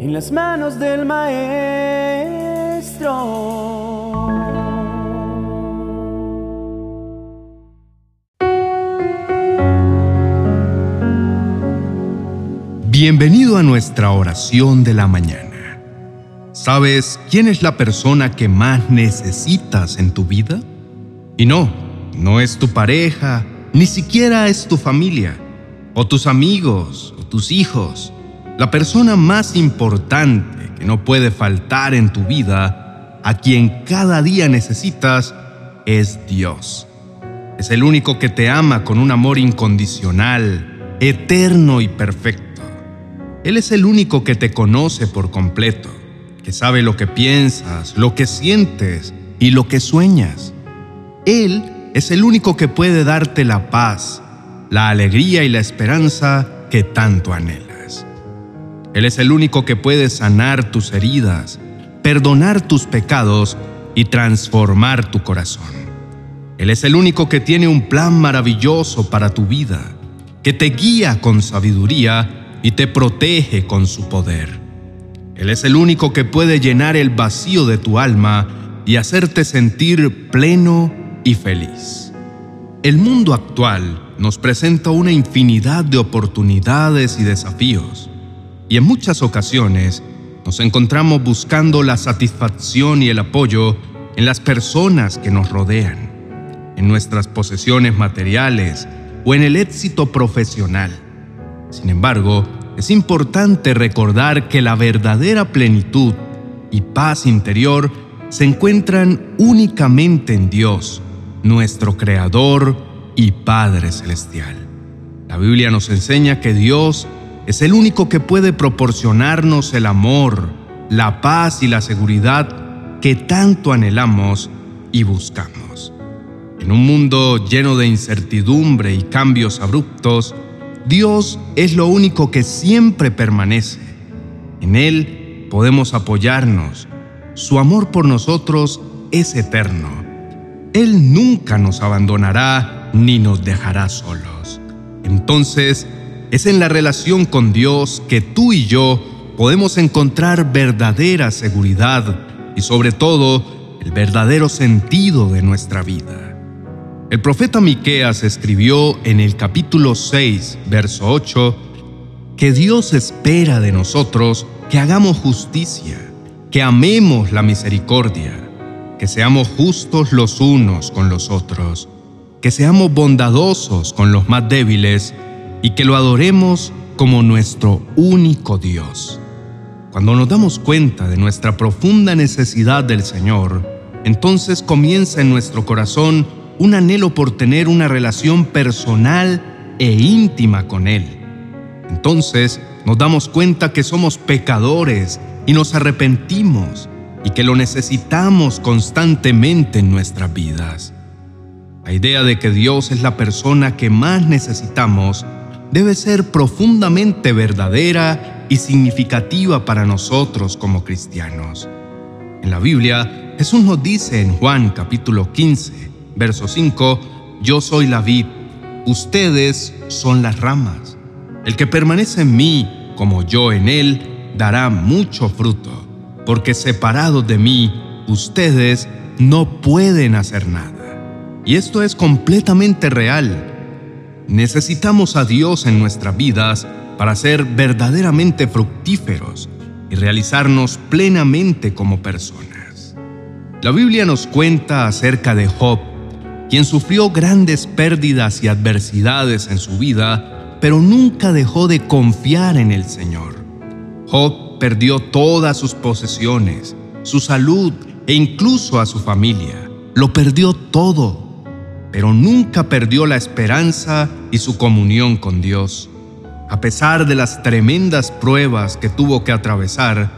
en las manos del Maestro. Bienvenido a nuestra oración de la mañana. ¿Sabes quién es la persona que más necesitas en tu vida? Y no, no es tu pareja, ni siquiera es tu familia, o tus amigos, o tus hijos. La persona más importante que no puede faltar en tu vida, a quien cada día necesitas, es Dios. Es el único que te ama con un amor incondicional, eterno y perfecto. Él es el único que te conoce por completo, que sabe lo que piensas, lo que sientes y lo que sueñas. Él es el único que puede darte la paz, la alegría y la esperanza que tanto anhelas. Él es el único que puede sanar tus heridas, perdonar tus pecados y transformar tu corazón. Él es el único que tiene un plan maravilloso para tu vida, que te guía con sabiduría y te protege con su poder. Él es el único que puede llenar el vacío de tu alma y hacerte sentir pleno y feliz. El mundo actual nos presenta una infinidad de oportunidades y desafíos, y en muchas ocasiones nos encontramos buscando la satisfacción y el apoyo en las personas que nos rodean, en nuestras posesiones materiales o en el éxito profesional. Sin embargo, es importante recordar que la verdadera plenitud y paz interior se encuentran únicamente en Dios, nuestro Creador y Padre Celestial. La Biblia nos enseña que Dios es el único que puede proporcionarnos el amor, la paz y la seguridad que tanto anhelamos y buscamos. En un mundo lleno de incertidumbre y cambios abruptos, Dios es lo único que siempre permanece. En Él podemos apoyarnos. Su amor por nosotros es eterno. Él nunca nos abandonará ni nos dejará solos. Entonces, es en la relación con Dios que tú y yo podemos encontrar verdadera seguridad y sobre todo el verdadero sentido de nuestra vida. El profeta Miqueas escribió en el capítulo 6, verso 8, que Dios espera de nosotros que hagamos justicia, que amemos la misericordia, que seamos justos los unos con los otros, que seamos bondadosos con los más débiles y que lo adoremos como nuestro único Dios. Cuando nos damos cuenta de nuestra profunda necesidad del Señor, entonces comienza en nuestro corazón un anhelo por tener una relación personal e íntima con Él. Entonces nos damos cuenta que somos pecadores y nos arrepentimos y que lo necesitamos constantemente en nuestras vidas. La idea de que Dios es la persona que más necesitamos debe ser profundamente verdadera y significativa para nosotros como cristianos. En la Biblia, Jesús nos dice en Juan capítulo 15, Verso 5, Yo soy la vid, ustedes son las ramas. El que permanece en mí, como yo en él, dará mucho fruto, porque separados de mí, ustedes no pueden hacer nada. Y esto es completamente real. Necesitamos a Dios en nuestras vidas para ser verdaderamente fructíferos y realizarnos plenamente como personas. La Biblia nos cuenta acerca de Job quien sufrió grandes pérdidas y adversidades en su vida, pero nunca dejó de confiar en el Señor. Job perdió todas sus posesiones, su salud e incluso a su familia. Lo perdió todo, pero nunca perdió la esperanza y su comunión con Dios. A pesar de las tremendas pruebas que tuvo que atravesar,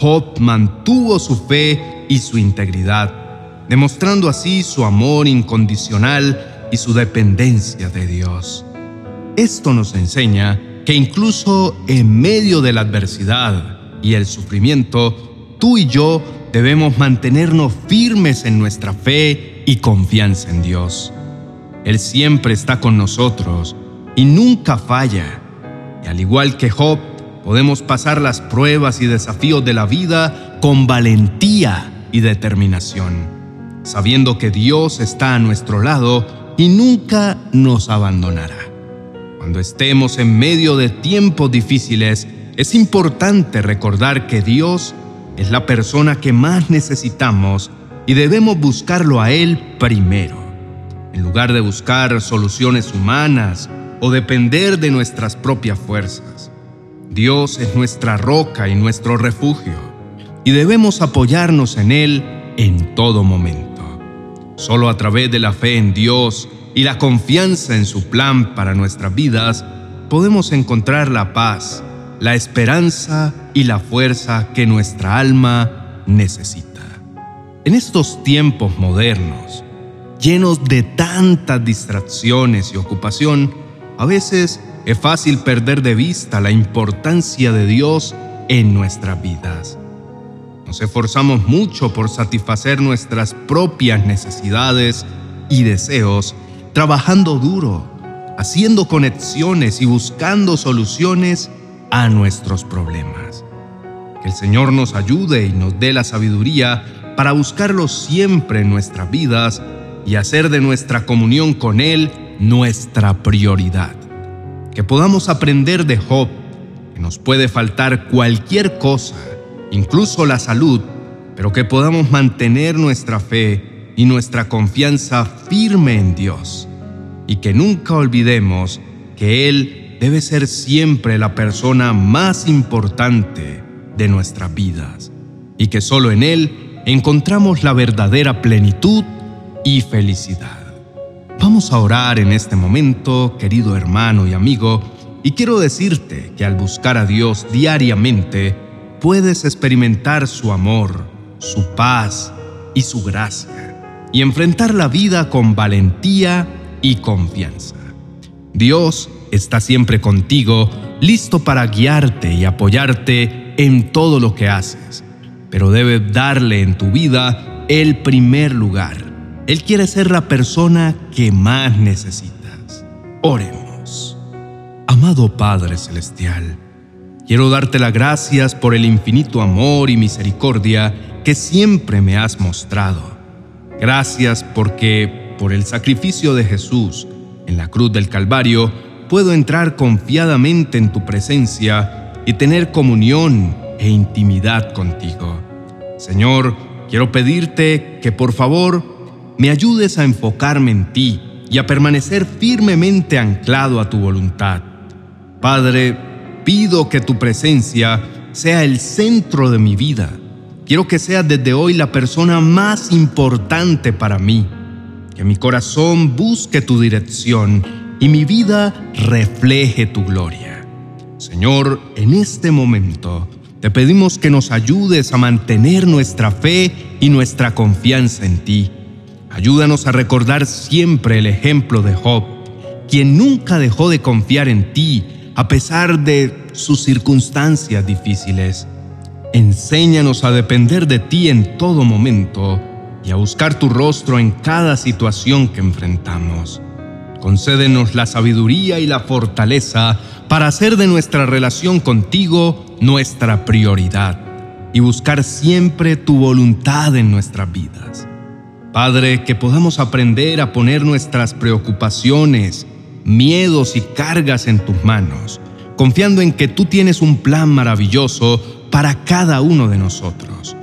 Job mantuvo su fe y su integridad demostrando así su amor incondicional y su dependencia de Dios. Esto nos enseña que incluso en medio de la adversidad y el sufrimiento, tú y yo debemos mantenernos firmes en nuestra fe y confianza en Dios. Él siempre está con nosotros y nunca falla. Y al igual que Job, podemos pasar las pruebas y desafíos de la vida con valentía y determinación, sabiendo que Dios está a nuestro lado y nunca nos abandonará. Cuando estemos en medio de tiempos difíciles, es importante recordar que Dios es la persona que más necesitamos y debemos buscarlo a Él primero, en lugar de buscar soluciones humanas o depender de nuestras propias fuerzas. Dios es nuestra roca y nuestro refugio, y debemos apoyarnos en Él en todo momento. Solo a través de la fe en Dios y la confianza en su plan para nuestras vidas, podemos encontrar la paz, la esperanza y la fuerza que nuestra alma necesita. En estos tiempos modernos, llenos de tantas distracciones y ocupación, a veces es fácil perder de vista la importancia de Dios en nuestras vidas. Nos esforzamos mucho por satisfacer nuestras propias necesidades y deseos, trabajando duro, haciendo conexiones y buscando soluciones a nuestros problemas. Que el Señor nos ayude y nos dé la sabiduría para buscarlo siempre en nuestras vidas y hacer de nuestra comunión con Él nuestra prioridad. Que podamos aprender de Job, que nos puede faltar cualquier cosa, incluso la salud, pero que podamos mantener nuestra fe y nuestra confianza firme en Dios, y que nunca olvidemos que Él debe ser siempre la persona más importante de nuestras vidas, y que solo en Él encontramos la verdadera plenitud y felicidad. Vamos a orar en este momento, querido hermano y amigo, y quiero decirte que al buscar a Dios diariamente, puedes experimentar su amor, su paz y su gracia, y enfrentar la vida con valentía y confianza. Dios está siempre contigo, listo para guiarte y apoyarte en todo lo que haces, pero debes darle en tu vida el primer lugar él quiere ser la persona que más necesitas. Oremos. Amado Padre Celestial, quiero darte las gracias por el infinito amor y misericordia que siempre me has mostrado. Gracias porque, por el sacrificio de Jesús en la cruz del Calvario, puedo entrar confiadamente en tu presencia y tener comunión e intimidad contigo. Señor, quiero pedirte que por favor me ayudes a enfocarme en ti y a permanecer firmemente anclado a tu voluntad. Padre, pido que tu presencia sea el centro de mi vida. Quiero que seas desde hoy la persona más importante para mí. Que mi corazón busque tu dirección y mi vida refleje tu gloria. Señor, en este momento te pedimos que nos ayudes a mantener nuestra fe y nuestra confianza en ti Ayúdanos a recordar siempre el ejemplo de Job, quien nunca dejó de confiar en ti a pesar de sus circunstancias difíciles. Enséñanos a depender de ti en todo momento y a buscar tu rostro en cada situación que enfrentamos. Concédenos la sabiduría y la fortaleza para hacer de nuestra relación contigo nuestra prioridad y buscar siempre tu voluntad en nuestras vidas. Padre, que podamos aprender a poner nuestras preocupaciones, miedos y cargas en tus manos, confiando en que tú tienes un plan maravilloso para cada uno de nosotros.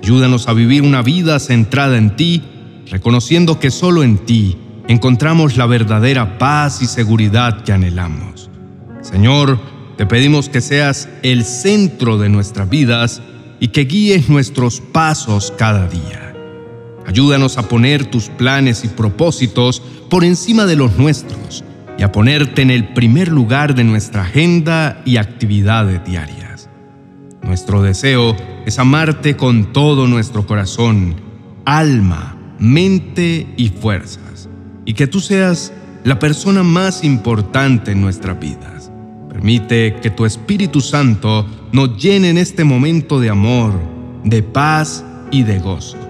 Ayúdanos a vivir una vida centrada en ti, reconociendo que solo en ti encontramos la verdadera paz y seguridad que anhelamos. Señor, te pedimos que seas el centro de nuestras vidas y que guíes nuestros pasos cada día. Ayúdanos a poner tus planes y propósitos por encima de los nuestros y a ponerte en el primer lugar de nuestra agenda y actividades diarias. Nuestro deseo es amarte con todo nuestro corazón, alma, mente y fuerzas, y que tú seas la persona más importante en nuestras vidas. Permite que tu Espíritu Santo nos llene en este momento de amor, de paz y de gozo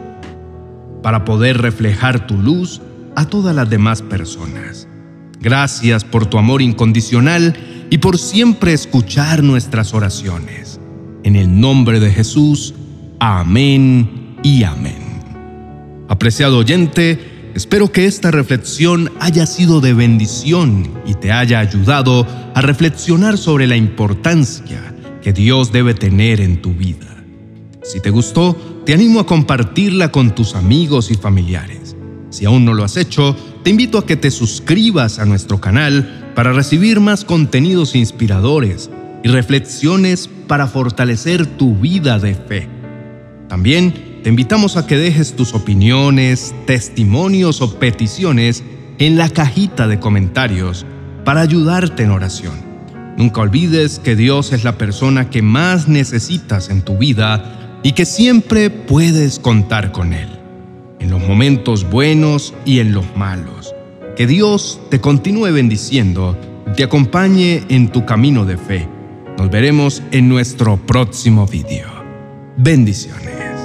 para poder reflejar tu luz a todas las demás personas. Gracias por tu amor incondicional y por siempre escuchar nuestras oraciones. En el nombre de Jesús, amén y amén. Apreciado oyente, espero que esta reflexión haya sido de bendición y te haya ayudado a reflexionar sobre la importancia que Dios debe tener en tu vida. Si te gustó, te animo a compartirla con tus amigos y familiares. Si aún no lo has hecho, te invito a que te suscribas a nuestro canal para recibir más contenidos inspiradores y reflexiones para fortalecer tu vida de fe. También te invitamos a que dejes tus opiniones, testimonios o peticiones en la cajita de comentarios para ayudarte en oración. Nunca olvides que Dios es la persona que más necesitas en tu vida y que siempre puedes contar con Él en los momentos buenos y en los malos. Que Dios te continúe bendiciendo, te acompañe en tu camino de fe. Nos veremos en nuestro próximo video. Bendiciones.